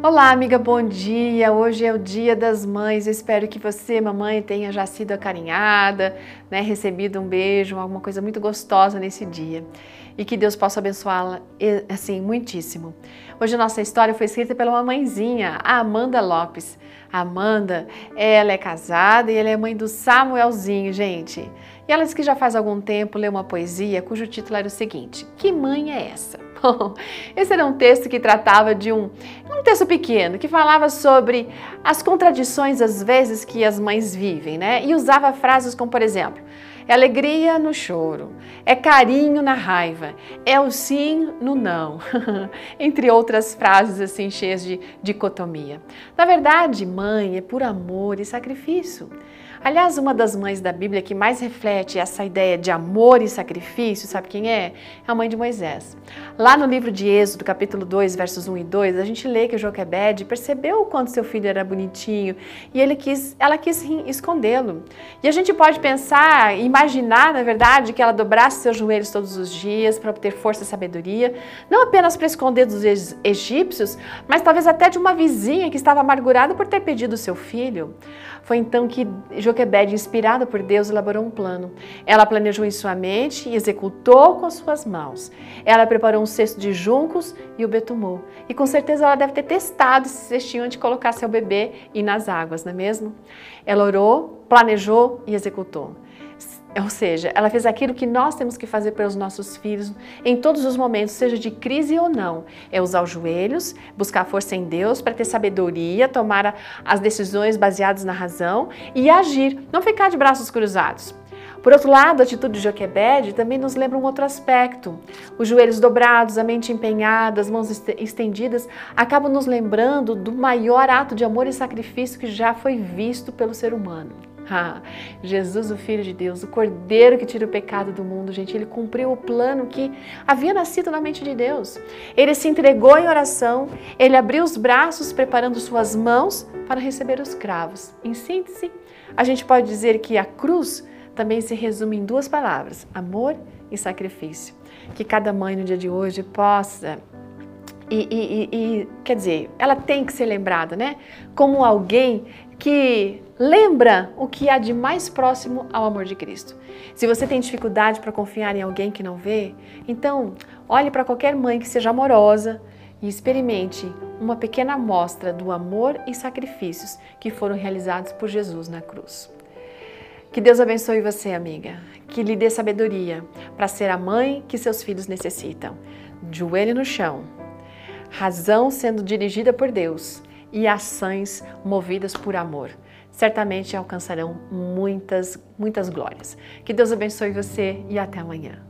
Olá, amiga, bom dia. Hoje é o Dia das Mães. Eu espero que você, mamãe, tenha já sido acarinhada, né, recebido um beijo, alguma coisa muito gostosa nesse dia. E que Deus possa abençoá-la assim muitíssimo. Hoje a nossa história foi escrita pela uma mãezinha, a Amanda Lopes. A Amanda, ela é casada e ela é mãe do Samuelzinho, gente. E ela que já faz algum tempo leu uma poesia cujo título era o seguinte: Que mãe é essa? Bom, esse era um texto que tratava de um, um texto pequeno, que falava sobre as contradições, às vezes, que as mães vivem, né? E usava frases como, por exemplo, é alegria no choro, é carinho na raiva, é o sim no não, entre outras frases assim cheias de dicotomia. Na verdade, mãe é por amor e sacrifício. Aliás, uma das mães da Bíblia que mais reflete essa ideia de amor e sacrifício, sabe quem é? É a mãe de Moisés. Lá no livro de Êxodo, capítulo 2, versos 1 e 2, a gente lê que Joquebede percebeu o quanto seu filho era bonitinho e ele quis, ela quis escondê-lo. E a gente pode pensar, imaginar, na verdade, que ela dobrasse seus joelhos todos os dias para obter força e sabedoria, não apenas para esconder dos egípcios, mas talvez até de uma vizinha que estava amargurada por ter pedido seu filho. Foi então que Joquebede, inspirada por Deus, elaborou um plano. Ela planejou em sua mente e executou com suas mãos. Ela preparou um cesto de juncos e o betumou. E com certeza ela deve ter testado esse cestinho antes de colocar seu bebê e nas águas, não é mesmo? Ela orou, planejou e executou. Ou seja, ela fez aquilo que nós temos que fazer pelos nossos filhos em todos os momentos, seja de crise ou não. É usar os joelhos, buscar força em Deus para ter sabedoria, tomar as decisões baseadas na razão e agir, não ficar de braços cruzados. Por outro lado, a atitude de Joquebed também nos lembra um outro aspecto. Os joelhos dobrados, a mente empenhada, as mãos estendidas, acabam nos lembrando do maior ato de amor e sacrifício que já foi visto pelo ser humano. Ah, Jesus, o Filho de Deus, o Cordeiro que tira o pecado do mundo, gente, ele cumpriu o plano que havia nascido na mente de Deus. Ele se entregou em oração, ele abriu os braços, preparando suas mãos para receber os cravos. Em síntese, a gente pode dizer que a cruz também se resume em duas palavras: amor e sacrifício. Que cada mãe no dia de hoje possa e, e, e, quer dizer, ela tem que ser lembrada, né? Como alguém que lembra o que há de mais próximo ao amor de Cristo. Se você tem dificuldade para confiar em alguém que não vê, então olhe para qualquer mãe que seja amorosa e experimente uma pequena amostra do amor e sacrifícios que foram realizados por Jesus na cruz. Que Deus abençoe você, amiga. Que lhe dê sabedoria para ser a mãe que seus filhos necessitam. Joelho no chão, razão sendo dirigida por Deus e ações movidas por amor. Certamente alcançarão muitas, muitas glórias. Que Deus abençoe você e até amanhã.